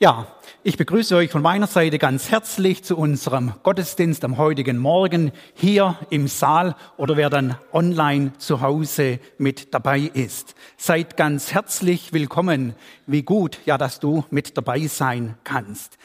Ja, ich begrüße euch von meiner Seite ganz herzlich zu unserem Gottesdienst am heutigen Morgen hier im Saal oder wer dann online zu Hause mit dabei ist. Seid ganz herzlich willkommen. Wie gut, ja, dass du mit dabei sein kannst.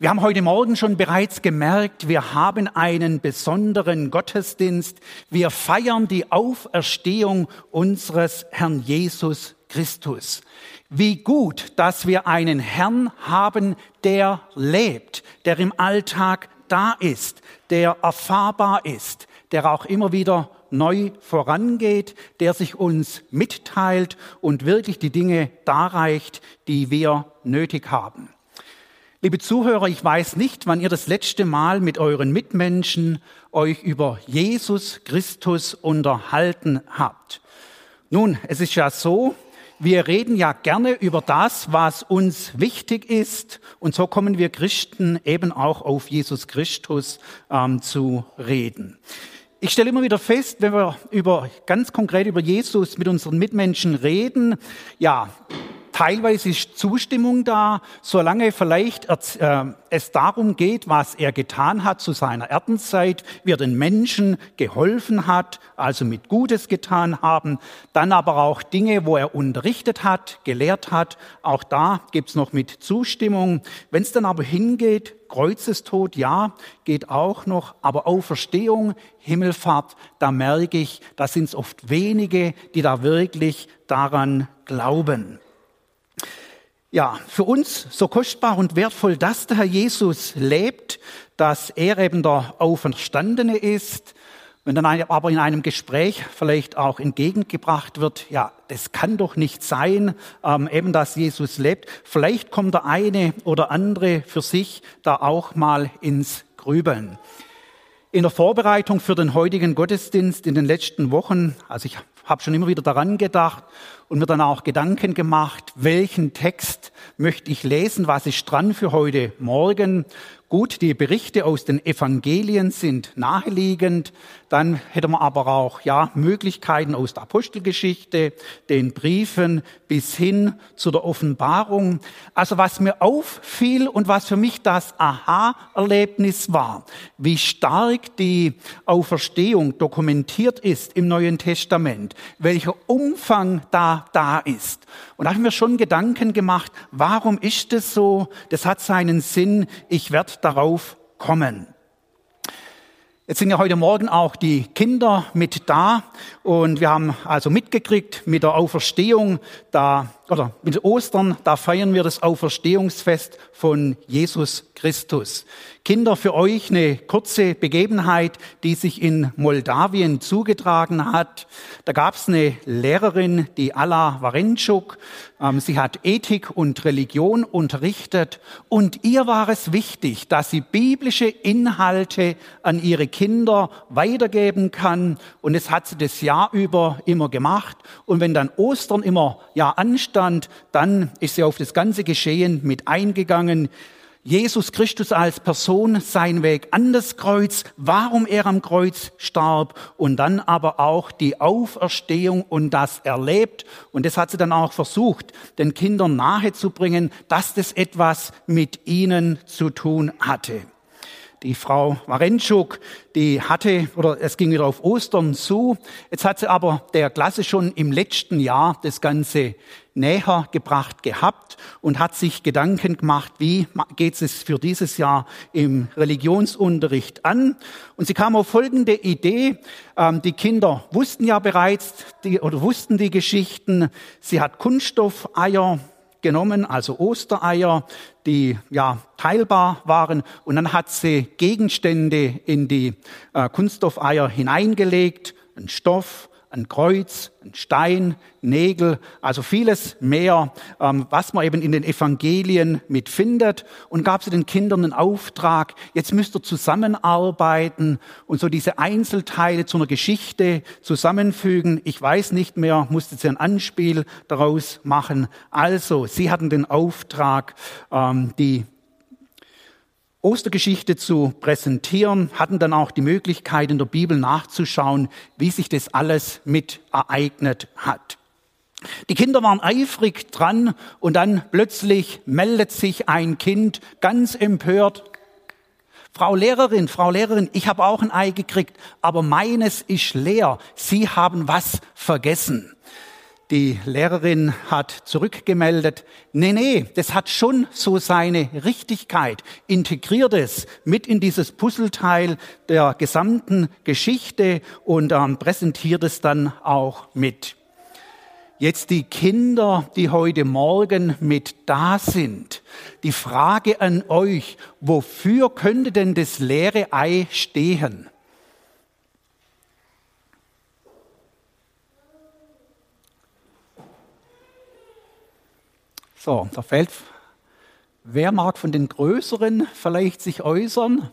Wir haben heute Morgen schon bereits gemerkt, wir haben einen besonderen Gottesdienst. Wir feiern die Auferstehung unseres Herrn Jesus Christus. Wie gut, dass wir einen Herrn haben, der lebt, der im Alltag da ist, der erfahrbar ist, der auch immer wieder neu vorangeht, der sich uns mitteilt und wirklich die Dinge darreicht, die wir nötig haben. Liebe Zuhörer, ich weiß nicht, wann ihr das letzte Mal mit euren Mitmenschen euch über Jesus Christus unterhalten habt. Nun, es ist ja so, wir reden ja gerne über das, was uns wichtig ist. Und so kommen wir Christen eben auch auf Jesus Christus ähm, zu reden. Ich stelle immer wieder fest, wenn wir über, ganz konkret über Jesus mit unseren Mitmenschen reden, ja, Teilweise ist Zustimmung da, solange vielleicht äh, es darum geht, was er getan hat zu seiner Erdenzeit, wie er den Menschen geholfen hat, also mit Gutes getan haben, dann aber auch Dinge, wo er unterrichtet hat, gelehrt hat, auch da gibt's noch mit Zustimmung. Wenn es dann aber hingeht, Kreuzestod, ja, geht auch noch, aber Auferstehung, Himmelfahrt, da merke ich, da sind es oft wenige, die da wirklich daran glauben. Ja, für uns so kostbar und wertvoll, dass der Herr Jesus lebt, dass er eben der Auferstandene ist. Wenn dann aber in einem Gespräch vielleicht auch entgegengebracht wird, ja, das kann doch nicht sein, ähm, eben dass Jesus lebt. Vielleicht kommt der eine oder andere für sich da auch mal ins Grübeln. In der Vorbereitung für den heutigen Gottesdienst in den letzten Wochen, also ich habe schon immer wieder daran gedacht und mir dann auch Gedanken gemacht, welchen Text möchte ich lesen, was ist dran für heute Morgen. Gut, die Berichte aus den Evangelien sind naheliegend. Dann hätte man aber auch, ja, Möglichkeiten aus der Apostelgeschichte, den Briefen bis hin zu der Offenbarung. Also was mir auffiel und was für mich das Aha-Erlebnis war, wie stark die Auferstehung dokumentiert ist im Neuen Testament, welcher Umfang da da ist. Und da habe ich mir schon Gedanken gemacht, warum ist es so? Das hat seinen Sinn. Ich werde darauf kommen. Jetzt sind ja heute Morgen auch die Kinder mit da und wir haben also mitgekriegt mit der Auferstehung da oder mit Ostern, da feiern wir das Auferstehungsfest von Jesus Christus. Kinder, für euch eine kurze Begebenheit, die sich in Moldawien zugetragen hat. Da gab es eine Lehrerin, die Alla Warenschuk. Ähm, sie hat Ethik und Religion unterrichtet und ihr war es wichtig, dass sie biblische Inhalte an ihre Kinder weitergeben kann. Und es hat sie das Jahr über immer gemacht. Und wenn dann Ostern immer ja anstand, dann ist sie auf das ganze Geschehen mit eingegangen. Jesus Christus als Person, sein Weg an das Kreuz, warum er am Kreuz starb und dann aber auch die Auferstehung und das erlebt. Und das hat sie dann auch versucht, den Kindern nahezubringen, dass das etwas mit ihnen zu tun hatte. Die Frau Warenschuk, die hatte, oder es ging wieder auf Ostern zu. Jetzt hat sie aber der Klasse schon im letzten Jahr das Ganze näher gebracht gehabt und hat sich Gedanken gemacht, wie geht es für dieses Jahr im Religionsunterricht an. Und sie kam auf folgende Idee. Ähm, die Kinder wussten ja bereits die, oder wussten die Geschichten. Sie hat Kunststoffeier genommen, also Ostereier, die ja teilbar waren. Und dann hat sie Gegenstände in die äh, Kunststoffeier hineingelegt, einen Stoff, ein Kreuz, ein Stein, Nägel, also vieles mehr, ähm, was man eben in den Evangelien mitfindet und gab sie den Kindern einen Auftrag, jetzt müsst ihr zusammenarbeiten und so diese Einzelteile zu einer Geschichte zusammenfügen. Ich weiß nicht mehr, musste sie ein Anspiel daraus machen. Also, sie hatten den Auftrag, ähm, die Ostergeschichte zu präsentieren, hatten dann auch die Möglichkeit, in der Bibel nachzuschauen, wie sich das alles mit ereignet hat. Die Kinder waren eifrig dran und dann plötzlich meldet sich ein Kind ganz empört. Frau Lehrerin, Frau Lehrerin, ich habe auch ein Ei gekriegt, aber meines ist leer. Sie haben was vergessen. Die Lehrerin hat zurückgemeldet, nee, nee, das hat schon so seine Richtigkeit. Integriert es mit in dieses Puzzleteil der gesamten Geschichte und ähm, präsentiert es dann auch mit. Jetzt die Kinder, die heute Morgen mit da sind. Die Frage an euch, wofür könnte denn das leere Ei stehen? So, da fällt, wer mag von den Größeren vielleicht sich äußern?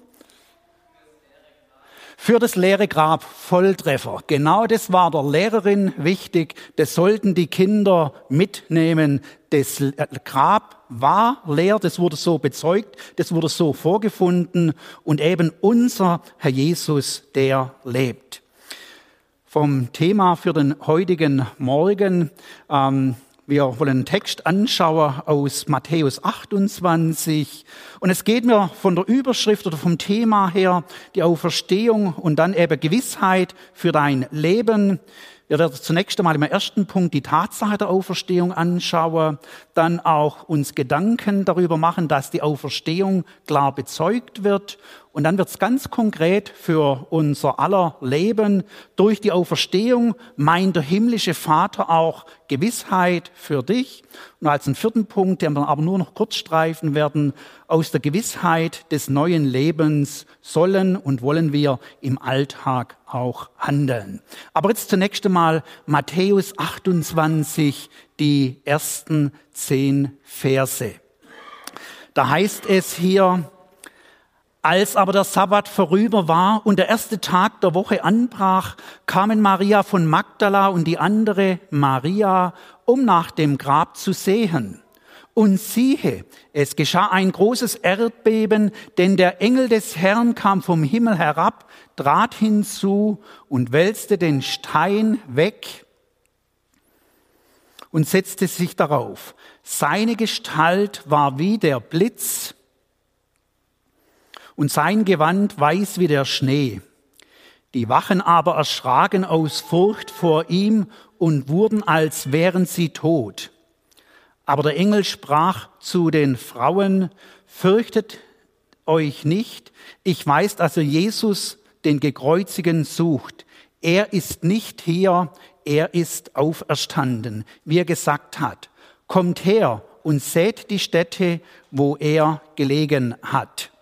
Für das leere Grab Volltreffer. Genau das war der Lehrerin wichtig. Das sollten die Kinder mitnehmen. Das Grab war leer, das wurde so bezeugt, das wurde so vorgefunden und eben unser Herr Jesus, der lebt. Vom Thema für den heutigen Morgen ähm, wir wollen einen Text anschauen aus Matthäus 28. Und es geht mir von der Überschrift oder vom Thema her die Auferstehung und dann eben Gewissheit für dein Leben. Wir werden zunächst einmal im ersten Punkt die Tatsache der Auferstehung anschauen, dann auch uns Gedanken darüber machen, dass die Auferstehung klar bezeugt wird und dann wird es ganz konkret für unser aller Leben. Durch die Auferstehung meint der himmlische Vater auch Gewissheit für dich. Und als einen vierten Punkt, den wir aber nur noch kurz streifen werden, aus der Gewissheit des neuen Lebens sollen und wollen wir im Alltag auch handeln. Aber jetzt zunächst einmal Matthäus 28, die ersten zehn Verse. Da heißt es hier, als aber der Sabbat vorüber war und der erste Tag der Woche anbrach, kamen Maria von Magdala und die andere Maria, um nach dem Grab zu sehen. Und siehe, es geschah ein großes Erdbeben, denn der Engel des Herrn kam vom Himmel herab, trat hinzu und wälzte den Stein weg und setzte sich darauf. Seine Gestalt war wie der Blitz und sein Gewand weiß wie der Schnee. Die Wachen aber erschraken aus Furcht vor ihm und wurden, als wären sie tot. Aber der Engel sprach zu den Frauen, fürchtet euch nicht, ich weiß, dass ihr Jesus, den Gekreuzigen, sucht. Er ist nicht hier, er ist auferstanden, wie er gesagt hat. Kommt her und seht die Stätte, wo er gelegen hat.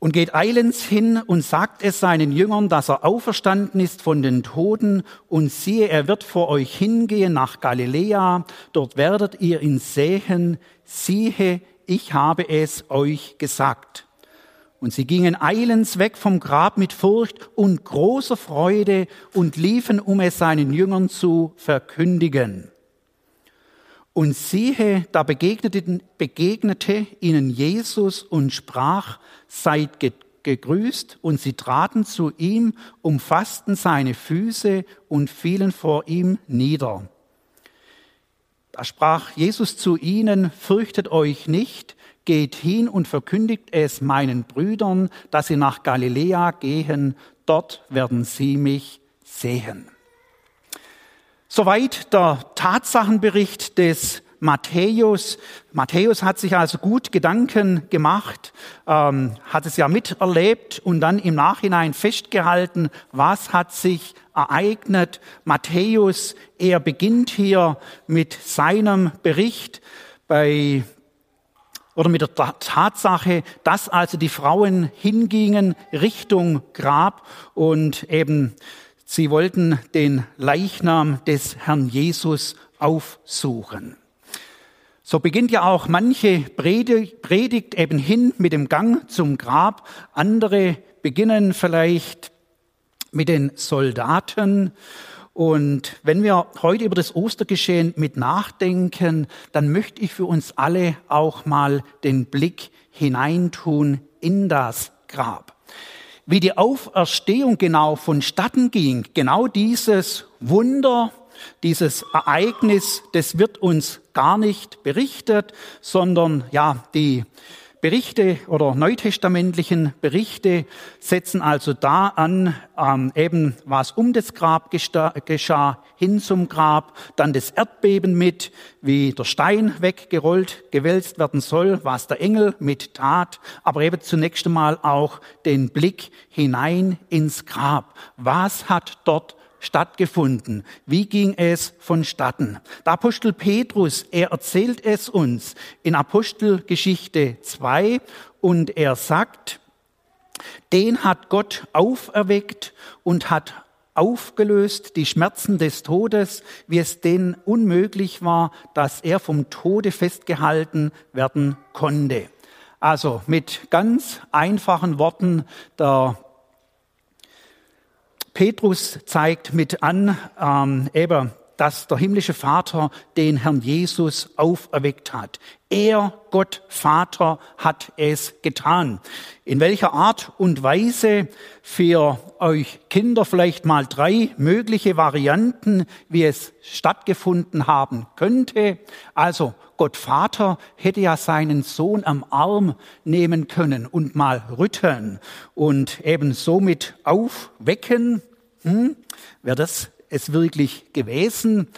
Und geht eilends hin und sagt es seinen Jüngern, dass er auferstanden ist von den Toten und siehe, er wird vor euch hingehen nach Galiläa, dort werdet ihr ihn sehen, siehe, ich habe es euch gesagt. Und sie gingen eilends weg vom Grab mit Furcht und großer Freude und liefen, um es seinen Jüngern zu verkündigen. Und siehe, da begegnete, begegnete ihnen Jesus und sprach, seid gegrüßt, und sie traten zu ihm, umfassten seine Füße und fielen vor ihm nieder. Da sprach Jesus zu ihnen, fürchtet euch nicht, geht hin und verkündigt es meinen Brüdern, dass sie nach Galiläa gehen, dort werden sie mich sehen. Soweit der Tatsachenbericht des Matthäus. Matthäus hat sich also gut Gedanken gemacht, ähm, hat es ja miterlebt und dann im Nachhinein festgehalten, was hat sich ereignet. Matthäus, er beginnt hier mit seinem Bericht bei oder mit der Tatsache, dass also die Frauen hingingen Richtung Grab und eben sie wollten den Leichnam des Herrn Jesus aufsuchen. So beginnt ja auch manche Predigt eben hin mit dem Gang zum Grab. Andere beginnen vielleicht mit den Soldaten. Und wenn wir heute über das Ostergeschehen mit nachdenken, dann möchte ich für uns alle auch mal den Blick hineintun in das Grab. Wie die Auferstehung genau vonstatten ging, genau dieses Wunder, dieses Ereignis, das wird uns gar nicht berichtet, sondern ja, die Berichte oder neutestamentlichen Berichte setzen also da an, ähm, eben was um das Grab geschah, hin zum Grab, dann das Erdbeben mit, wie der Stein weggerollt, gewälzt werden soll, was der Engel mit tat, aber eben zunächst einmal auch den Blick hinein ins Grab. Was hat dort stattgefunden? Wie ging es vonstatten? Der Apostel Petrus, er erzählt es uns in Apostelgeschichte 2 und er sagt, den hat Gott auferweckt und hat aufgelöst die Schmerzen des Todes, wie es denn unmöglich war, dass er vom Tode festgehalten werden konnte. Also mit ganz einfachen Worten, der Petrus zeigt mit an, ähm, eben, dass der himmlische Vater den Herrn Jesus auferweckt hat. Er, Gott Vater, hat es getan. In welcher Art und Weise für euch Kinder vielleicht mal drei mögliche Varianten, wie es stattgefunden haben könnte. Also Gott Vater hätte ja seinen Sohn am Arm nehmen können und mal rütteln und eben somit aufwecken. Hm? Wäre das es wirklich gewesen?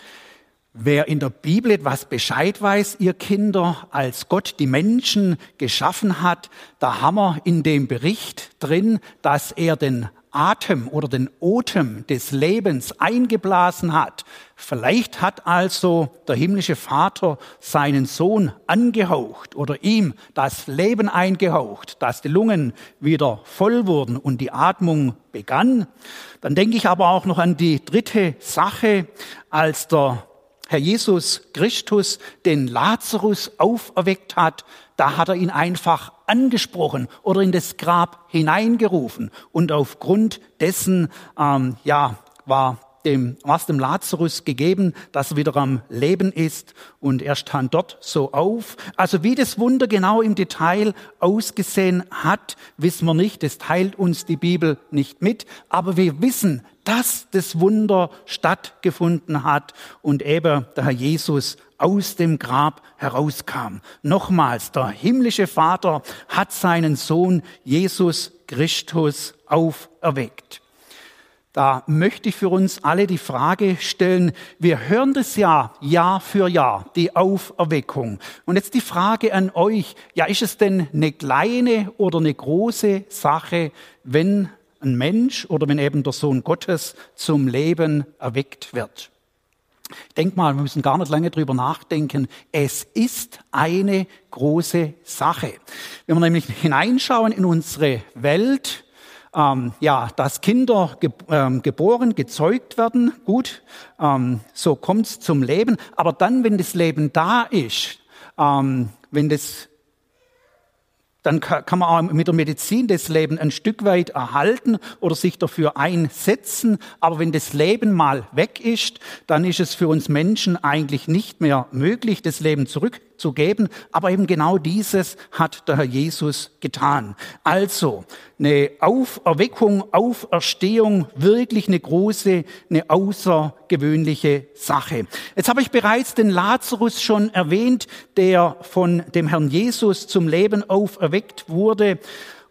Wer in der Bibel etwas Bescheid weiß, ihr Kinder, als Gott die Menschen geschaffen hat, da haben wir in dem Bericht drin, dass er den Atem oder den Otem des Lebens eingeblasen hat. Vielleicht hat also der himmlische Vater seinen Sohn angehaucht oder ihm das Leben eingehaucht, dass die Lungen wieder voll wurden und die Atmung begann. Dann denke ich aber auch noch an die dritte Sache, als der Herr Jesus Christus den Lazarus auferweckt hat, da hat er ihn einfach angesprochen oder in das Grab hineingerufen. Und aufgrund dessen, ähm, ja, war dem, was dem Lazarus gegeben, dass er wieder am Leben ist und er stand dort so auf. Also wie das Wunder genau im Detail ausgesehen hat, wissen wir nicht. Das teilt uns die Bibel nicht mit. Aber wir wissen, dass das Wunder stattgefunden hat und eben der Herr Jesus aus dem Grab herauskam. Nochmals, der himmlische Vater hat seinen Sohn Jesus Christus auferweckt. Da möchte ich für uns alle die Frage stellen, wir hören das ja Jahr für Jahr, die Auferweckung. Und jetzt die Frage an euch, ja, ist es denn eine kleine oder eine große Sache, wenn ein Mensch oder wenn eben der Sohn Gottes zum Leben erweckt wird. Ich denke mal, wir müssen gar nicht lange drüber nachdenken. Es ist eine große Sache. Wenn wir nämlich hineinschauen in unsere Welt, ähm, ja, dass Kinder ge ähm, geboren, gezeugt werden, gut, ähm, so kommt's zum Leben. Aber dann, wenn das Leben da ist, ähm, wenn das dann kann man auch mit der Medizin das Leben ein Stück weit erhalten oder sich dafür einsetzen. Aber wenn das Leben mal weg ist, dann ist es für uns Menschen eigentlich nicht mehr möglich, das Leben zurückzugeben. Aber eben genau dieses hat der Herr Jesus getan. Also eine Auferweckung, Auferstehung, wirklich eine große, eine außergewöhnliche Sache. Jetzt habe ich bereits den Lazarus schon erwähnt, der von dem Herrn Jesus zum Leben auferweckt wurde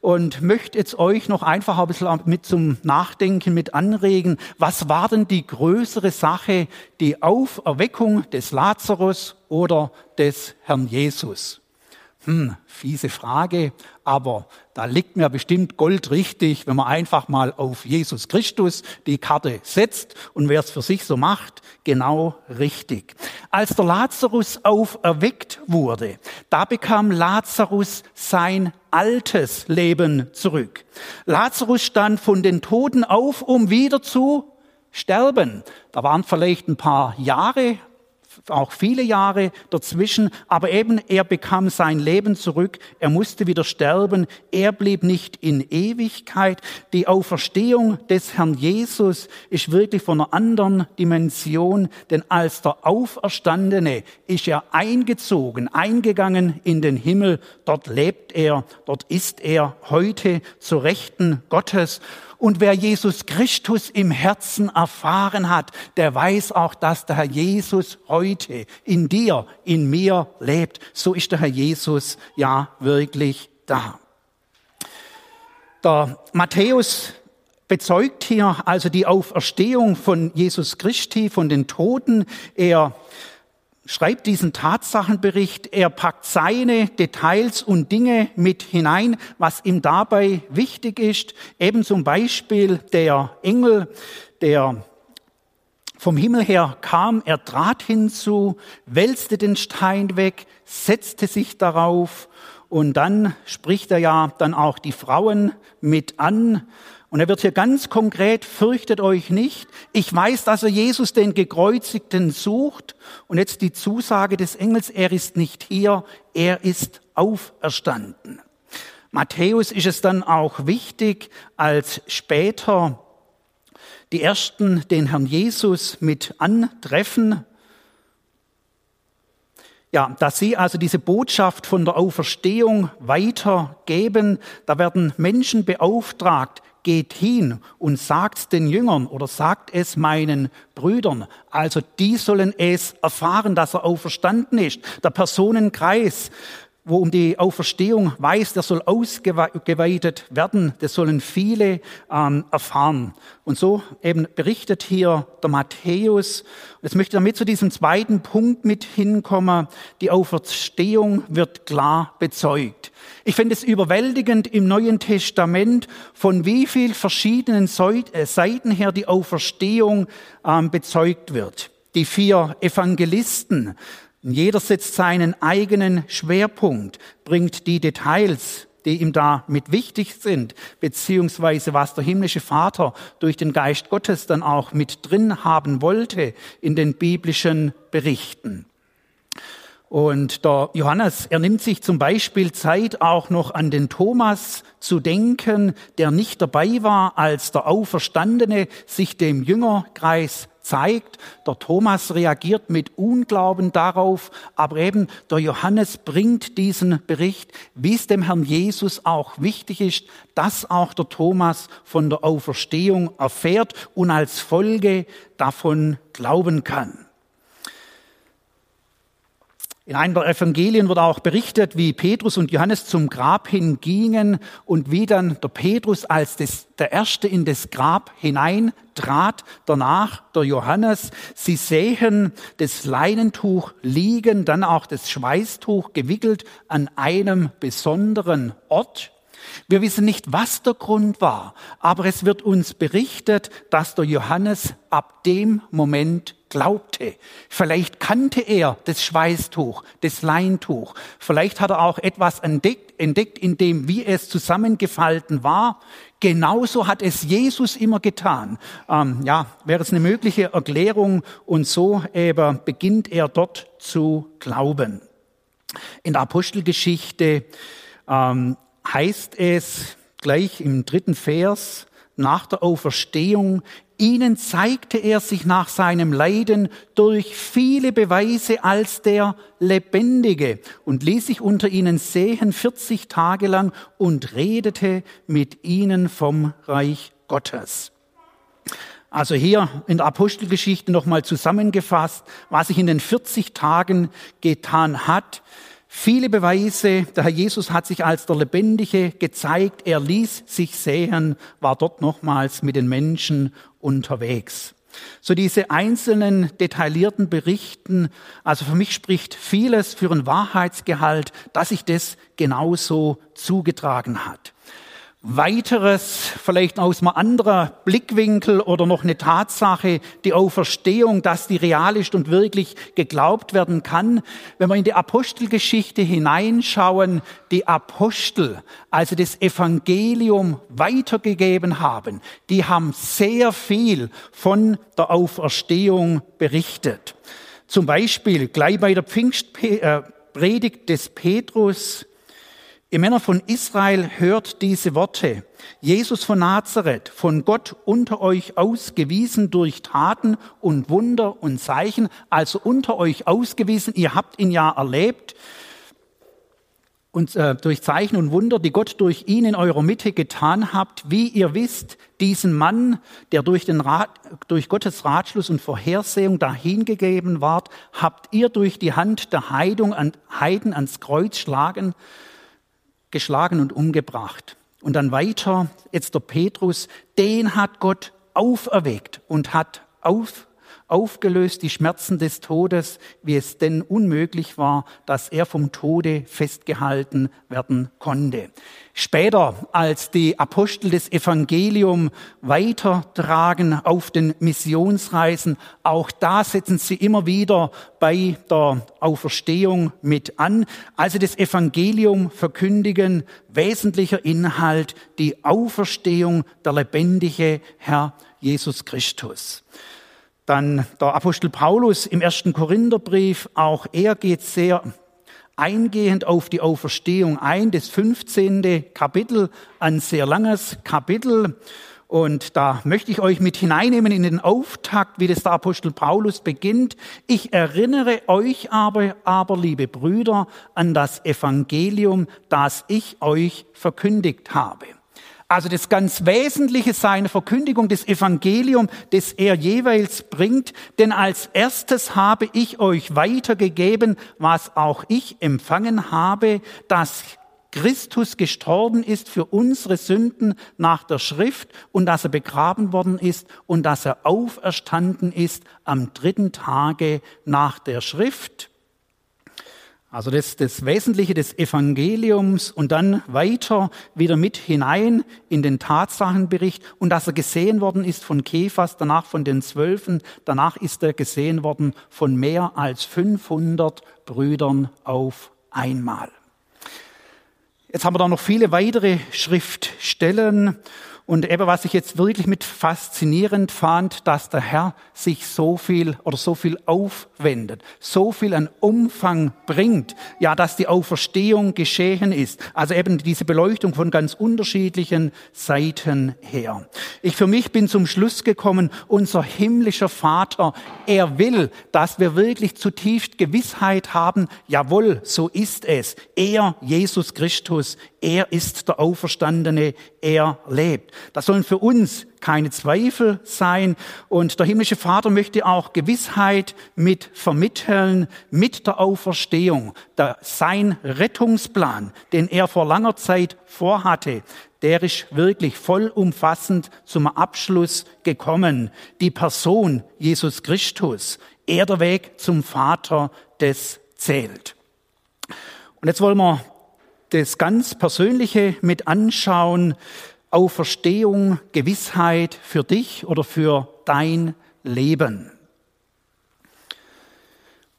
und möchte jetzt euch noch einfach ein bisschen mit zum Nachdenken mit anregen. Was war denn die größere Sache, die Auferweckung des Lazarus oder des Herrn Jesus? Hm, fiese Frage, aber da liegt mir bestimmt Gold richtig, wenn man einfach mal auf Jesus Christus die Karte setzt und wer es für sich so macht, genau richtig. Als der Lazarus auferweckt wurde, da bekam Lazarus sein altes Leben zurück. Lazarus stand von den Toten auf, um wieder zu sterben. Da waren vielleicht ein paar Jahre auch viele Jahre dazwischen, aber eben er bekam sein Leben zurück, er musste wieder sterben, er blieb nicht in Ewigkeit. Die Auferstehung des Herrn Jesus ist wirklich von einer anderen Dimension, denn als der Auferstandene ist er eingezogen, eingegangen in den Himmel, dort lebt er, dort ist er heute zur Rechten Gottes. Und wer Jesus Christus im Herzen erfahren hat, der weiß auch, dass der Herr Jesus heute in dir, in mir lebt. So ist der Herr Jesus ja wirklich da. Der Matthäus bezeugt hier also die Auferstehung von Jesus Christi, von den Toten. Er schreibt diesen Tatsachenbericht, er packt seine Details und Dinge mit hinein, was ihm dabei wichtig ist. Eben zum Beispiel der Engel, der vom Himmel her kam, er trat hinzu, wälzte den Stein weg, setzte sich darauf und dann spricht er ja dann auch die Frauen mit an und er wird hier ganz konkret, fürchtet euch nicht. Ich weiß, dass er Jesus den Gekreuzigten sucht. Und jetzt die Zusage des Engels, er ist nicht hier, er ist auferstanden. Matthäus ist es dann auch wichtig, als später die Ersten den Herrn Jesus mit antreffen, ja, dass sie also diese Botschaft von der Auferstehung weitergeben, da werden Menschen beauftragt, geht hin und sagt den Jüngern oder sagt es meinen Brüdern. Also die sollen es erfahren, dass er auferstanden ist. Der Personenkreis wo um die Auferstehung weiß, der soll ausgeweitet werden. Das sollen viele ähm, erfahren. Und so eben berichtet hier der Matthäus. Jetzt möchte ich damit zu diesem zweiten Punkt mit hinkommen. Die Auferstehung wird klar bezeugt. Ich finde es überwältigend im Neuen Testament, von wie viel verschiedenen äh, Seiten her die Auferstehung ähm, bezeugt wird. Die vier Evangelisten jeder setzt seinen eigenen Schwerpunkt, bringt die Details, die ihm da mit wichtig sind, beziehungsweise was der himmlische Vater durch den Geist Gottes dann auch mit drin haben wollte in den biblischen Berichten. Und der Johannes, er nimmt sich zum Beispiel Zeit, auch noch an den Thomas zu denken, der nicht dabei war, als der Auferstandene sich dem Jüngerkreis zeigt. Der Thomas reagiert mit Unglauben darauf, aber eben der Johannes bringt diesen Bericht, wie es dem Herrn Jesus auch wichtig ist, dass auch der Thomas von der Auferstehung erfährt und als Folge davon glauben kann. In einem der Evangelien wird auch berichtet, wie Petrus und Johannes zum Grab hingingen und wie dann der Petrus als des, der Erste in das Grab hineintrat, danach der Johannes. Sie sehen das Leinentuch liegen, dann auch das Schweißtuch gewickelt an einem besonderen Ort. Wir wissen nicht, was der Grund war, aber es wird uns berichtet, dass der Johannes ab dem Moment glaubte. Vielleicht kannte er das Schweißtuch, das Leintuch. Vielleicht hat er auch etwas entdeckt, entdeckt in dem, wie es zusammengefalten war. Genauso hat es Jesus immer getan. Ähm, ja, wäre es eine mögliche Erklärung und so eben beginnt er dort zu glauben. In der Apostelgeschichte ähm, heißt es gleich im dritten Vers, nach der Auferstehung, ihnen zeigte er sich nach seinem Leiden durch viele Beweise als der Lebendige und ließ sich unter ihnen sehen 40 Tage lang und redete mit ihnen vom Reich Gottes. Also hier in der Apostelgeschichte nochmal zusammengefasst, was sich in den 40 Tagen getan hat. Viele Beweise, der Herr Jesus hat sich als der Lebendige gezeigt, er ließ sich sehen, war dort nochmals mit den Menschen unterwegs. So diese einzelnen detaillierten Berichten, also für mich spricht vieles für ein Wahrheitsgehalt, dass sich das genauso zugetragen hat. Weiteres, vielleicht aus einem anderen Blickwinkel oder noch eine Tatsache, die Auferstehung, dass die real ist und wirklich geglaubt werden kann. Wenn wir in die Apostelgeschichte hineinschauen, die Apostel, also das Evangelium weitergegeben haben, die haben sehr viel von der Auferstehung berichtet. Zum Beispiel gleich bei der Pfingstpredigt des Petrus, Ihr Männer von Israel hört diese Worte. Jesus von Nazareth, von Gott unter euch ausgewiesen durch Taten und Wunder und Zeichen, also unter euch ausgewiesen, ihr habt ihn ja erlebt, und äh, durch Zeichen und Wunder, die Gott durch ihn in eurer Mitte getan habt, wie ihr wisst, diesen Mann, der durch, den Rat, durch Gottes Ratschluss und Vorhersehung dahingegeben ward, habt ihr durch die Hand der Heidung an, Heiden ans Kreuz schlagen, geschlagen und umgebracht. Und dann weiter, jetzt der Petrus, den hat Gott auferweckt und hat auf, aufgelöst die Schmerzen des Todes, wie es denn unmöglich war, dass er vom Tode festgehalten werden konnte. Später, als die Apostel des Evangelium weitertragen auf den Missionsreisen, auch da setzen sie immer wieder bei der Auferstehung mit an. Also das Evangelium verkündigen, wesentlicher Inhalt, die Auferstehung der lebendige Herr Jesus Christus. Dann der Apostel Paulus im ersten Korintherbrief, auch er geht sehr eingehend auf die Auferstehung ein. Das 15. Kapitel, ein sehr langes Kapitel. Und da möchte ich euch mit hineinnehmen in den Auftakt, wie das der Apostel Paulus beginnt. Ich erinnere euch aber, aber, liebe Brüder, an das Evangelium, das ich euch verkündigt habe. Also das ganz Wesentliche seiner Verkündigung des Evangelium, das er jeweils bringt. Denn als erstes habe ich euch weitergegeben, was auch ich empfangen habe, dass Christus gestorben ist für unsere Sünden nach der Schrift und dass er begraben worden ist und dass er auferstanden ist am dritten Tage nach der Schrift. Also das, das Wesentliche des Evangeliums und dann weiter wieder mit hinein in den Tatsachenbericht und dass er gesehen worden ist von Kephas, danach von den Zwölfen, danach ist er gesehen worden von mehr als 500 Brüdern auf einmal. Jetzt haben wir da noch viele weitere Schriftstellen und eben was ich jetzt wirklich mit faszinierend fand, dass der Herr sich so viel oder so viel aufwendet, so viel an Umfang bringt, ja, dass die Auferstehung geschehen ist. Also eben diese Beleuchtung von ganz unterschiedlichen Seiten her. Ich für mich bin zum Schluss gekommen, unser himmlischer Vater, er will, dass wir wirklich zutiefst Gewissheit haben, jawohl, so ist es. Er, Jesus Christus, er ist der Auferstandene, er lebt. Das sollen für uns keine Zweifel sein. Und der himmlische Vater möchte auch Gewissheit mit vermitteln, mit der Auferstehung. Der, sein Rettungsplan, den er vor langer Zeit vorhatte, der ist wirklich vollumfassend zum Abschluss gekommen. Die Person Jesus Christus, er der Weg zum Vater, des zählt. Und jetzt wollen wir das ganz Persönliche mit anschauen. Auferstehung, Gewissheit für dich oder für dein Leben.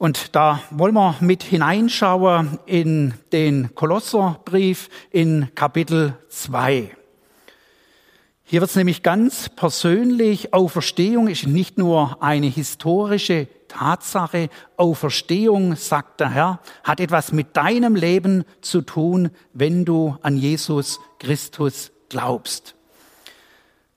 Und da wollen wir mit hineinschauen in den Kolosserbrief in Kapitel 2. Hier wird es nämlich ganz persönlich. Auferstehung ist nicht nur eine historische Tatsache. Auferstehung, sagt der Herr, hat etwas mit deinem Leben zu tun, wenn du an Jesus Christus glaubst.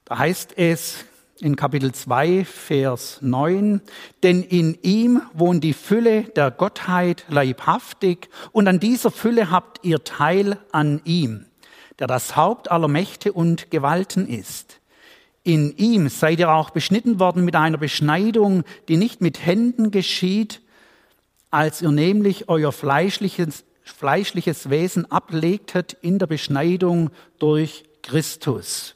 Da heißt es in Kapitel 2, Vers 9, denn in ihm wohnt die Fülle der Gottheit leibhaftig und an dieser Fülle habt ihr Teil an ihm, der das Haupt aller Mächte und Gewalten ist. In ihm seid ihr auch beschnitten worden mit einer Beschneidung, die nicht mit Händen geschieht, als ihr nämlich euer fleischliches, fleischliches Wesen ablegtet in der Beschneidung durch Christus.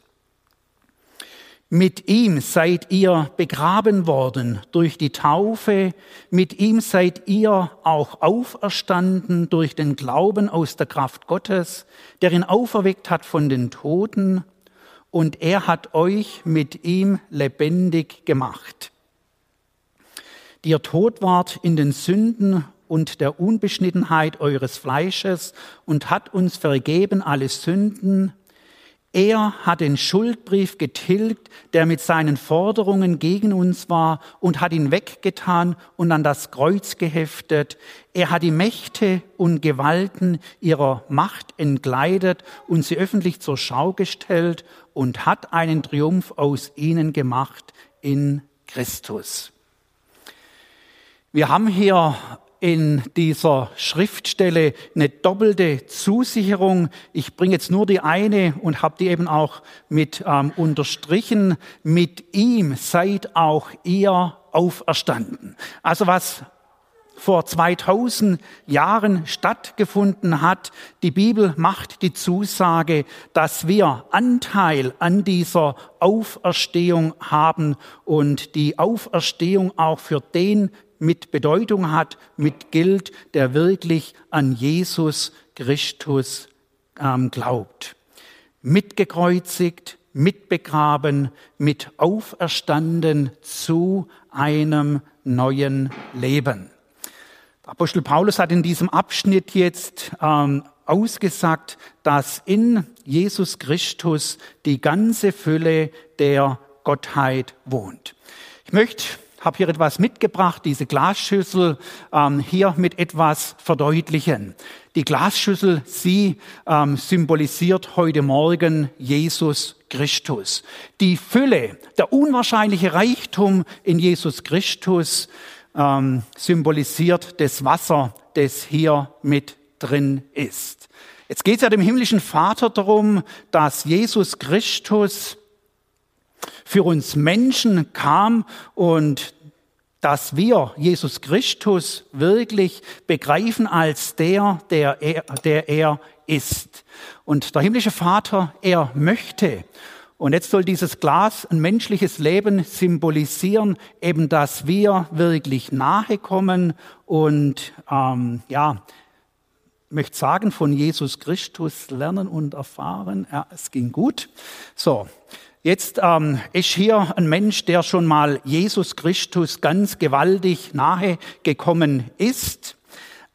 Mit ihm seid ihr begraben worden durch die Taufe, mit ihm seid ihr auch auferstanden durch den Glauben aus der Kraft Gottes, der ihn auferweckt hat von den Toten, und er hat euch mit ihm lebendig gemacht, die ihr tot wart in den Sünden und der Unbeschnittenheit eures Fleisches und hat uns vergeben alle Sünden, Er hat den Schuldbrief getilgt, der mit seinen Forderungen gegen uns war, und hat ihn weggetan und an das Kreuz geheftet. Er hat die Mächte und Gewalten ihrer Macht entkleidet und sie öffentlich zur Schau gestellt und hat einen Triumph aus ihnen gemacht in Christus. Wir haben hier in dieser Schriftstelle eine doppelte Zusicherung. Ich bringe jetzt nur die eine und habe die eben auch mit ähm, unterstrichen. Mit ihm seid auch ihr auferstanden. Also was vor 2000 Jahren stattgefunden hat. Die Bibel macht die Zusage, dass wir Anteil an dieser Auferstehung haben und die Auferstehung auch für den mit Bedeutung hat, mit gilt, der wirklich an Jesus Christus ähm, glaubt. Mitgekreuzigt, mitbegraben, mit auferstanden zu einem neuen Leben. Der Apostel Paulus hat in diesem Abschnitt jetzt ähm, ausgesagt, dass in Jesus Christus die ganze Fülle der Gottheit wohnt. Ich möchte habe hier etwas mitgebracht, diese Glasschüssel ähm, hier mit etwas verdeutlichen. Die Glasschüssel, sie ähm, symbolisiert heute Morgen Jesus Christus. Die Fülle, der unwahrscheinliche Reichtum in Jesus Christus ähm, symbolisiert das Wasser, das hier mit drin ist. Jetzt geht es ja dem himmlischen Vater darum, dass Jesus Christus für uns Menschen kam und dass wir Jesus Christus wirklich begreifen als der, der er, der er ist. Und der himmlische Vater, er möchte. Und jetzt soll dieses Glas ein menschliches Leben symbolisieren, eben dass wir wirklich nahe kommen und ähm, ja, möchte sagen, von Jesus Christus lernen und erfahren. Ja, es ging gut. So, Jetzt ähm, ist hier ein Mensch, der schon mal Jesus Christus ganz gewaltig nahe gekommen ist.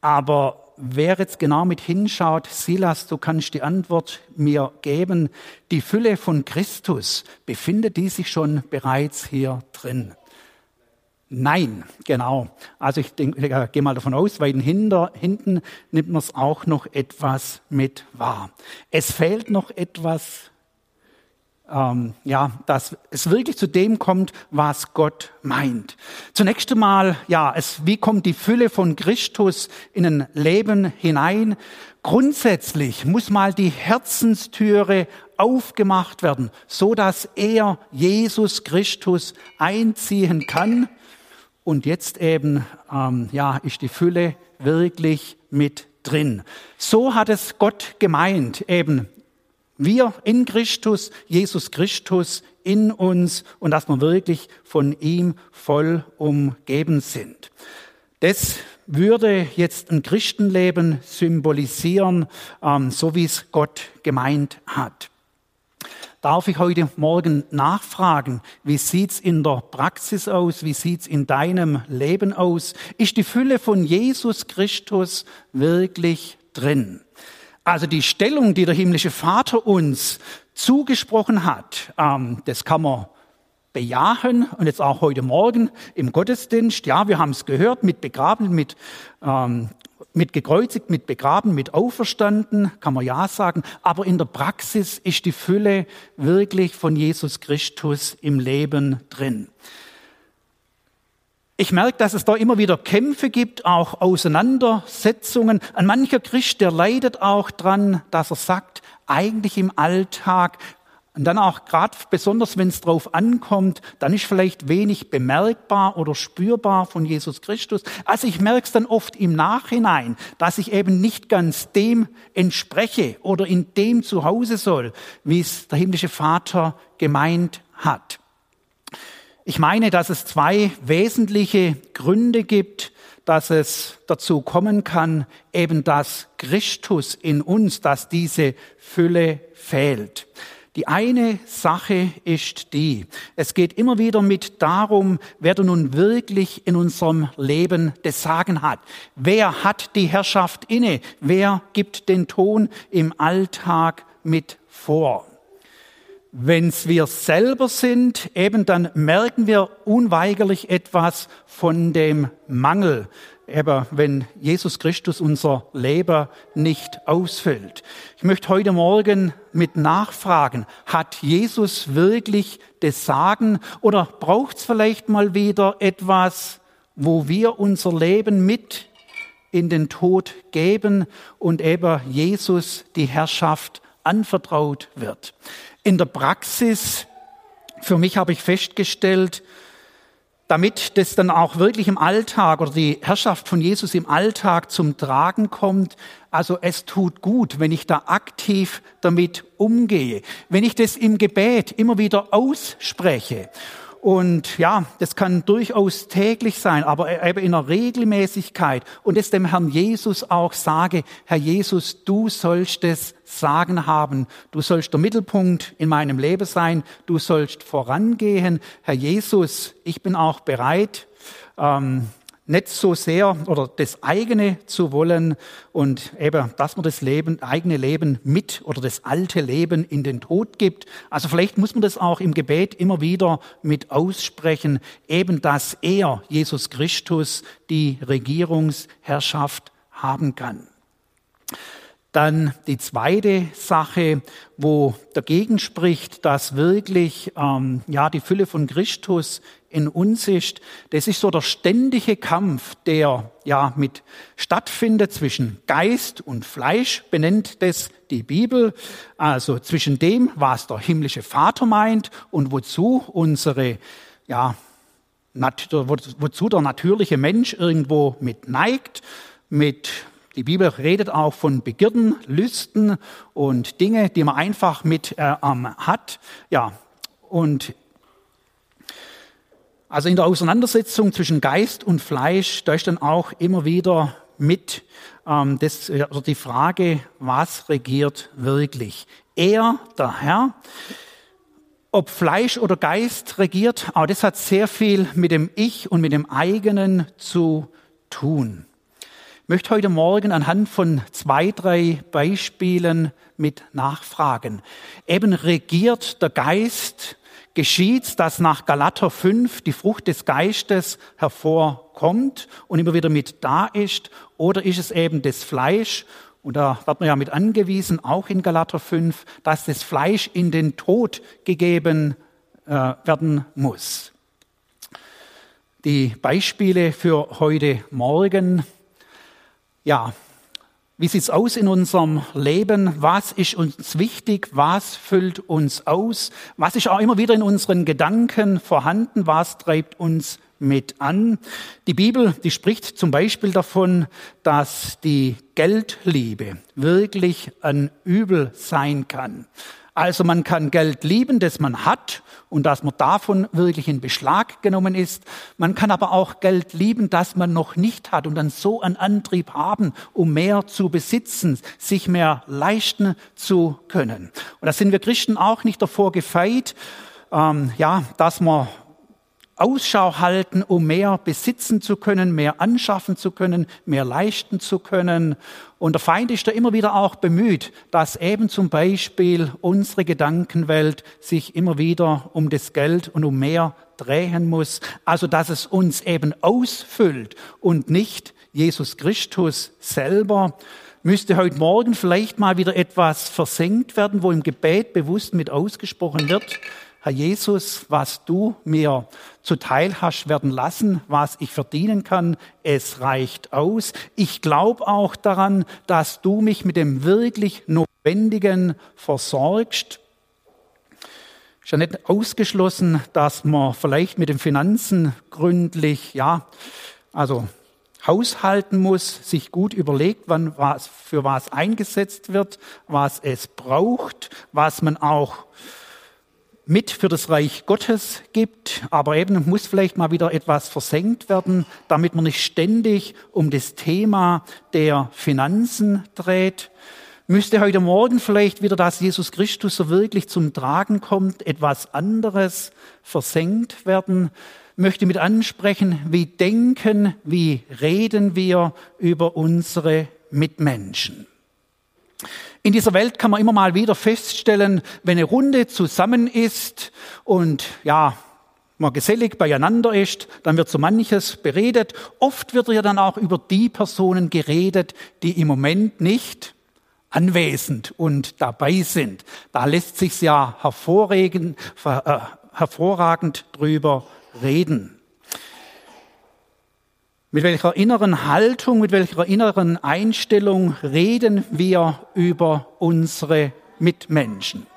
Aber wer jetzt genau mit hinschaut, Silas, du kannst die Antwort mir geben. Die Fülle von Christus, befindet die sich schon bereits hier drin? Nein, genau. Also ich, denk, ich gehe mal davon aus, weil hinter, hinten nimmt man es auch noch etwas mit wahr. Es fehlt noch etwas ähm, ja, dass es wirklich zu dem kommt, was Gott meint. Zunächst einmal, ja, es, wie kommt die Fülle von Christus in ein Leben hinein? Grundsätzlich muss mal die Herzenstüre aufgemacht werden, so dass er Jesus Christus einziehen kann. Und jetzt eben, ähm, ja, ist die Fülle wirklich mit drin. So hat es Gott gemeint, eben wir in Christus, Jesus Christus in uns und dass wir wirklich von ihm voll umgeben sind. Das würde jetzt ein Christenleben symbolisieren, ähm, so wie es Gott gemeint hat. Darf ich heute Morgen nachfragen, wie sieht's in der Praxis aus? Wie sieht's in deinem Leben aus? Ist die Fülle von Jesus Christus wirklich drin? Also die Stellung, die der himmlische Vater uns zugesprochen hat, ähm, das kann man bejahen und jetzt auch heute Morgen im Gottesdienst. Ja, wir haben es gehört, mit begraben, mit, ähm, mit gekreuzigt, mit begraben, mit auferstanden, kann man ja sagen. Aber in der Praxis ist die Fülle wirklich von Jesus Christus im Leben drin. Ich merke, dass es da immer wieder Kämpfe gibt, auch Auseinandersetzungen. Ein mancher Christ, der leidet auch dran, dass er sagt, eigentlich im Alltag, und dann auch gerade besonders, wenn es drauf ankommt, dann ist vielleicht wenig bemerkbar oder spürbar von Jesus Christus. Also ich merke es dann oft im Nachhinein, dass ich eben nicht ganz dem entspreche oder in dem zu Hause soll, wie es der himmlische Vater gemeint hat. Ich meine, dass es zwei wesentliche Gründe gibt, dass es dazu kommen kann, eben dass Christus in uns, dass diese Fülle fehlt. Die eine Sache ist die, es geht immer wieder mit darum, wer nun wirklich in unserem Leben das Sagen hat. Wer hat die Herrschaft inne? Wer gibt den Ton im Alltag mit vor? Wenn es wir selber sind, eben dann merken wir unweigerlich etwas von dem Mangel, eben wenn Jesus Christus unser Leben nicht ausfüllt. Ich möchte heute Morgen mit nachfragen, hat Jesus wirklich das Sagen oder braucht es vielleicht mal wieder etwas, wo wir unser Leben mit in den Tod geben und eben Jesus die Herrschaft anvertraut wird. In der Praxis, für mich habe ich festgestellt, damit das dann auch wirklich im Alltag oder die Herrschaft von Jesus im Alltag zum Tragen kommt, also es tut gut, wenn ich da aktiv damit umgehe, wenn ich das im Gebet immer wieder ausspreche und ja, das kann durchaus täglich sein, aber eben in einer Regelmäßigkeit. Und es dem Herrn Jesus auch sage, Herr Jesus, du sollst es sagen haben. Du sollst der Mittelpunkt in meinem Leben sein. Du sollst vorangehen. Herr Jesus, ich bin auch bereit, ähm, nicht so sehr oder das eigene zu wollen und eben, dass man das Leben, eigene Leben mit oder das alte Leben in den Tod gibt. Also vielleicht muss man das auch im Gebet immer wieder mit aussprechen, eben dass er, Jesus Christus, die Regierungsherrschaft haben kann. Dann die zweite Sache, wo dagegen spricht, dass wirklich ähm, ja die Fülle von Christus in uns ist. Das ist so der ständige Kampf, der ja mit stattfindet zwischen Geist und Fleisch, benennt das die Bibel. Also zwischen dem, was der himmlische Vater meint und wozu unsere ja wozu der natürliche Mensch irgendwo mit neigt, mit die Bibel redet auch von Begierden, Lüsten und Dinge, die man einfach mit äh, hat. Ja, und also in der Auseinandersetzung zwischen Geist und Fleisch, da ist dann auch immer wieder mit ähm, das, also die Frage, was regiert wirklich? Er, der Herr, ob Fleisch oder Geist regiert, aber das hat sehr viel mit dem Ich und mit dem eigenen zu tun. Möchte heute Morgen anhand von zwei, drei Beispielen mit nachfragen. Eben regiert der Geist, geschieht, dass nach Galater 5 die Frucht des Geistes hervorkommt und immer wieder mit da ist, oder ist es eben das Fleisch, und da wird man ja mit angewiesen, auch in Galater 5, dass das Fleisch in den Tod gegeben äh, werden muss. Die Beispiele für heute Morgen ja, wie sieht's aus in unserem Leben? Was ist uns wichtig? Was füllt uns aus? Was ist auch immer wieder in unseren Gedanken vorhanden? Was treibt uns mit an? Die Bibel, die spricht zum Beispiel davon, dass die Geldliebe wirklich ein Übel sein kann. Also man kann Geld lieben, das man hat und dass man davon wirklich in Beschlag genommen ist. Man kann aber auch Geld lieben, das man noch nicht hat und dann so einen Antrieb haben, um mehr zu besitzen, sich mehr leisten zu können. Und da sind wir Christen auch nicht davor gefeit, ähm, ja, dass man Ausschau halten, um mehr besitzen zu können, mehr anschaffen zu können, mehr leisten zu können. Und der Feind ist da immer wieder auch bemüht, dass eben zum Beispiel unsere Gedankenwelt sich immer wieder um das Geld und um mehr drehen muss. Also dass es uns eben ausfüllt und nicht Jesus Christus selber müsste heute Morgen vielleicht mal wieder etwas versenkt werden, wo im Gebet bewusst mit ausgesprochen wird. Herr Jesus, was du mir zuteil hast werden lassen, was ich verdienen kann, es reicht aus. Ich glaube auch daran, dass du mich mit dem wirklich Notwendigen versorgst. Ist ja nicht ausgeschlossen, dass man vielleicht mit den Finanzen gründlich, ja, also haushalten muss, sich gut überlegt, wann was, für was eingesetzt wird, was es braucht, was man auch mit für das Reich Gottes gibt, aber eben muss vielleicht mal wieder etwas versenkt werden, damit man nicht ständig um das Thema der Finanzen dreht. Müsste heute Morgen vielleicht wieder, dass Jesus Christus so wirklich zum Tragen kommt, etwas anderes versenkt werden. Möchte mit ansprechen, wie denken, wie reden wir über unsere Mitmenschen. In dieser Welt kann man immer mal wieder feststellen, wenn eine Runde zusammen ist und ja, man gesellig beieinander ist, dann wird so manches beredet. Oft wird ja dann auch über die Personen geredet, die im Moment nicht anwesend und dabei sind. Da lässt sich ja hervorragend, äh, hervorragend drüber reden. Mit welcher inneren Haltung, mit welcher inneren Einstellung reden wir über unsere Mitmenschen?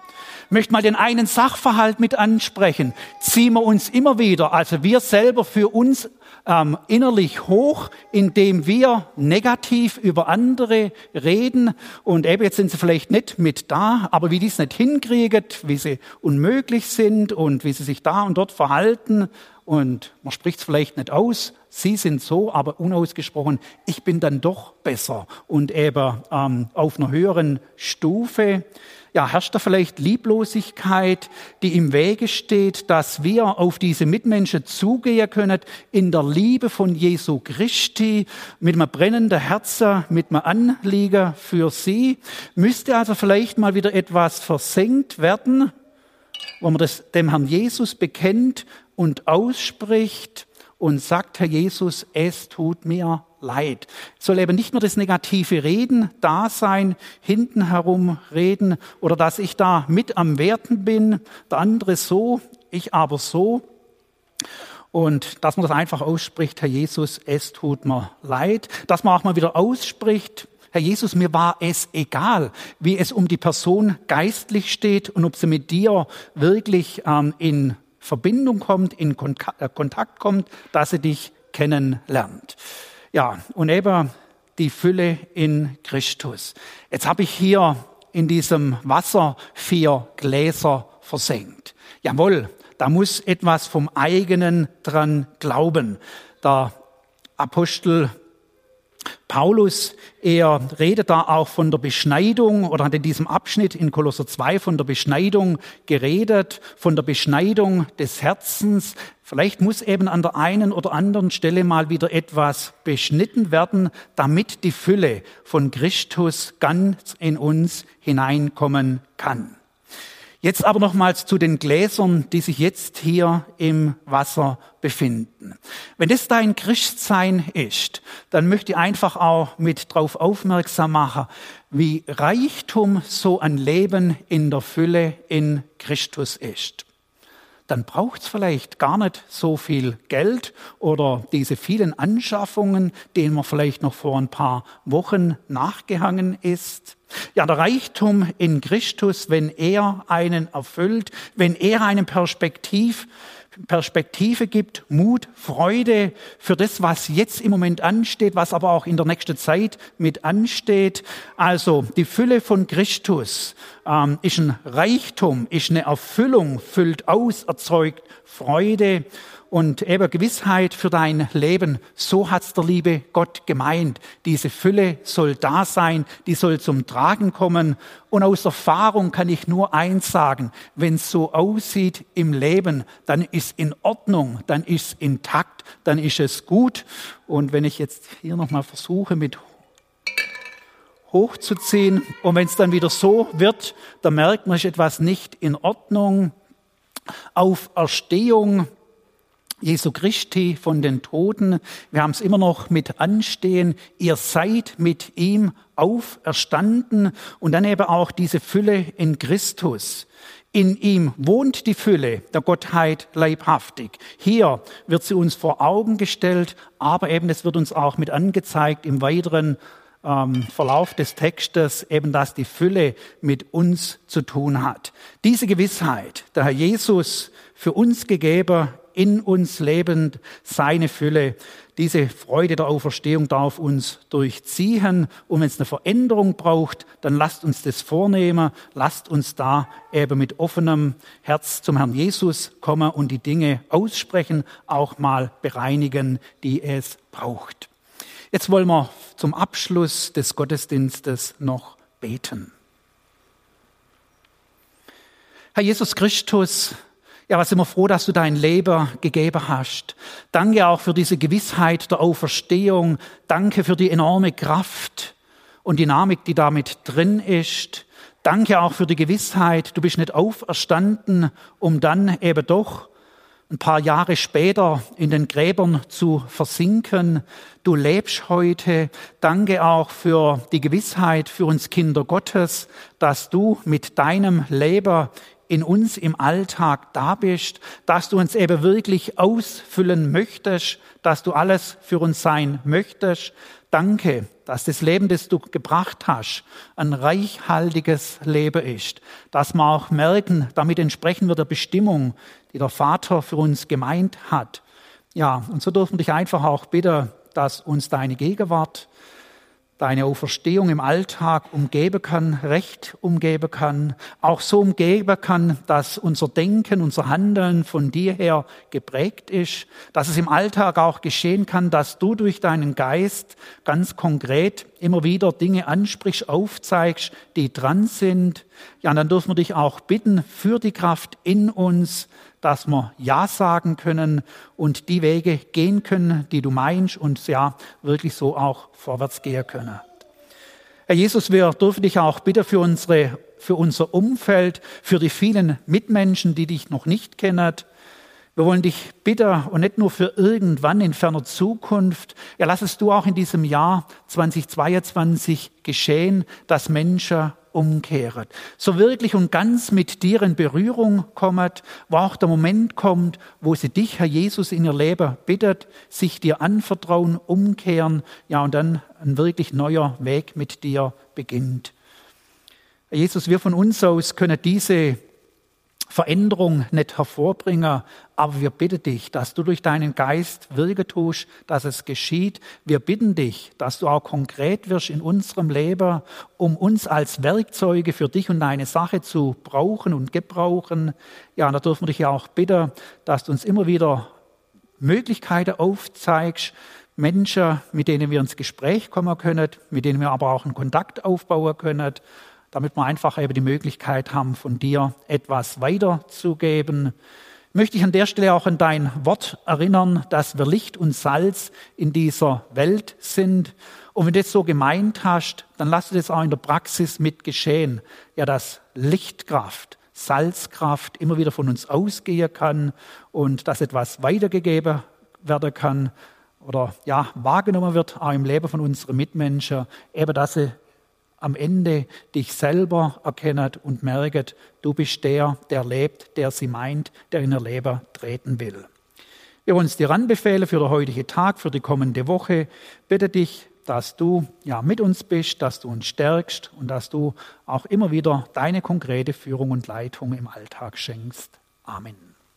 Ich möchte mal den einen Sachverhalt mit ansprechen. Ziehen wir uns immer wieder, also wir selber für uns ähm, innerlich hoch, indem wir negativ über andere reden. Und eben jetzt sind sie vielleicht nicht mit da, aber wie die es nicht hinkriegen, wie sie unmöglich sind und wie sie sich da und dort verhalten. Und man spricht es vielleicht nicht aus. Sie sind so, aber unausgesprochen, ich bin dann doch besser und eben ähm, auf einer höheren Stufe ja, herrscht da vielleicht Lieblosigkeit, die im Wege steht, dass wir auf diese Mitmenschen zugehen können in der Liebe von Jesu Christi, mit einem brennenden Herzen, mit einem Anliegen für sie. Müsste also vielleicht mal wieder etwas versenkt werden, wo man das dem Herrn Jesus bekennt und ausspricht und sagt, Herr Jesus, es tut mir leid. Soll eben nicht nur das negative Reden da sein, hinten herum reden oder dass ich da mit am Werten bin, der andere so, ich aber so. Und dass man das einfach ausspricht, Herr Jesus, es tut mir leid. Dass man auch mal wieder ausspricht, Herr Jesus, mir war es egal, wie es um die Person geistlich steht und ob sie mit dir wirklich ähm, in Verbindung kommt, in äh, Kontakt kommt, dass sie dich kennenlernt. Ja, und eben die Fülle in Christus. Jetzt habe ich hier in diesem Wasser vier Gläser versenkt. Jawohl, da muss etwas vom eigenen dran glauben. Der Apostel Paulus, er redet da auch von der Beschneidung oder hat in diesem Abschnitt in Kolosser 2 von der Beschneidung geredet, von der Beschneidung des Herzens. Vielleicht muss eben an der einen oder anderen Stelle mal wieder etwas beschnitten werden, damit die Fülle von Christus ganz in uns hineinkommen kann. Jetzt aber nochmals zu den Gläsern, die sich jetzt hier im Wasser befinden. Wenn das dein Christsein ist, dann möchte ich einfach auch mit darauf aufmerksam machen, wie Reichtum so ein Leben in der Fülle in Christus ist dann braucht es vielleicht gar nicht so viel Geld oder diese vielen Anschaffungen, denen man vielleicht noch vor ein paar Wochen nachgehangen ist. Ja, der Reichtum in Christus, wenn er einen erfüllt, wenn er einen Perspektiv, Perspektive gibt, Mut, Freude für das, was jetzt im Moment ansteht, was aber auch in der nächsten Zeit mit ansteht. Also die Fülle von Christus ähm, ist ein Reichtum, ist eine Erfüllung, füllt aus, erzeugt Freude und eben Gewissheit für dein Leben. So hat's der liebe Gott gemeint. Diese Fülle soll da sein, die soll zum Tragen kommen. Und aus Erfahrung kann ich nur eins sagen, wenn es so aussieht im Leben, dann ist in Ordnung, dann ist intakt, dann ist es gut. Und wenn ich jetzt hier nochmal versuche mit hochzuziehen und wenn es dann wieder so wird, dann merkt man, ist etwas nicht in Ordnung. Jesu Christi von den Toten. Wir haben es immer noch mit anstehen. Ihr seid mit ihm auferstanden und dann eben auch diese Fülle in Christus. In ihm wohnt die Fülle der Gottheit leibhaftig. Hier wird sie uns vor Augen gestellt, aber eben es wird uns auch mit angezeigt im weiteren ähm, Verlauf des Textes, eben dass die Fülle mit uns zu tun hat. Diese Gewissheit, der Herr Jesus für uns gegeben, in uns lebend, seine Fülle. Diese Freude der Auferstehung darf uns durchziehen. Und wenn es eine Veränderung braucht, dann lasst uns das vornehmen. Lasst uns da eben mit offenem Herz zum Herrn Jesus kommen und die Dinge aussprechen, auch mal bereinigen, die es braucht. Jetzt wollen wir zum Abschluss des Gottesdienstes noch beten. Herr Jesus Christus, ja, was wir froh, dass du dein Leben gegeben hast. Danke auch für diese Gewissheit der Auferstehung. Danke für die enorme Kraft und Dynamik, die damit drin ist. Danke auch für die Gewissheit, du bist nicht auferstanden, um dann eben doch ein paar Jahre später in den Gräbern zu versinken. Du lebst heute. Danke auch für die Gewissheit für uns Kinder Gottes, dass du mit deinem Leben in uns im Alltag da bist, dass du uns eben wirklich ausfüllen möchtest, dass du alles für uns sein möchtest. Danke, dass das Leben, das du gebracht hast, ein reichhaltiges Leben ist, dass wir auch merken, damit entsprechen wir der Bestimmung, die der Vater für uns gemeint hat. Ja, und so dürfen wir dich einfach auch bitten, dass uns deine Gegenwart, deine Auferstehung im Alltag umgeben kann, recht umgeben kann, auch so umgeben kann, dass unser Denken, unser Handeln von dir her geprägt ist, dass es im Alltag auch geschehen kann, dass du durch deinen Geist ganz konkret immer wieder Dinge ansprichst, aufzeigst, die dran sind. Ja, dann dürfen wir dich auch bitten für die Kraft in uns, dass wir Ja sagen können und die Wege gehen können, die du meinst und ja, wirklich so auch vorwärts gehen können. Herr Jesus, wir dürfen dich auch bitten für unsere, für unser Umfeld, für die vielen Mitmenschen, die dich noch nicht kennen. Wir wollen dich bitten und nicht nur für irgendwann in ferner Zukunft. Ja, lass es du auch in diesem Jahr 2022 geschehen, dass Menschen umkehret. So wirklich und ganz mit dir in Berührung kommt, wo auch der Moment kommt, wo sie dich, Herr Jesus, in ihr Leben bittet, sich dir anvertrauen, umkehren, ja, und dann ein wirklich neuer Weg mit dir beginnt. Herr Jesus, wir von uns aus können diese Veränderung nicht hervorbringen, aber wir bitten dich, dass du durch deinen Geist Wirke tust, dass es geschieht. Wir bitten dich, dass du auch konkret wirst in unserem Leben, um uns als Werkzeuge für dich und deine Sache zu brauchen und gebrauchen. Ja, da dürfen wir dich ja auch bitten, dass du uns immer wieder Möglichkeiten aufzeigst, Menschen, mit denen wir ins Gespräch kommen können, mit denen wir aber auch einen Kontakt aufbauen können damit wir einfach eben die Möglichkeit haben, von dir etwas weiterzugeben. Möchte ich an der Stelle auch an dein Wort erinnern, dass wir Licht und Salz in dieser Welt sind. Und wenn du das so gemeint hast, dann lass das auch in der Praxis mit geschehen. Ja, dass Lichtkraft, Salzkraft immer wieder von uns ausgehen kann und dass etwas weitergegeben werden kann oder ja, wahrgenommen wird, auch im Leben von unseren Mitmenschen, eben dass sie am Ende dich selber erkennet und merket, du bist der, der lebt, der sie meint, der in ihr Leben treten will. Wir wollen uns dir anbefehlen für den heutigen Tag, für die kommende Woche. Bitte dich, dass du ja mit uns bist, dass du uns stärkst und dass du auch immer wieder deine konkrete Führung und Leitung im Alltag schenkst. Amen.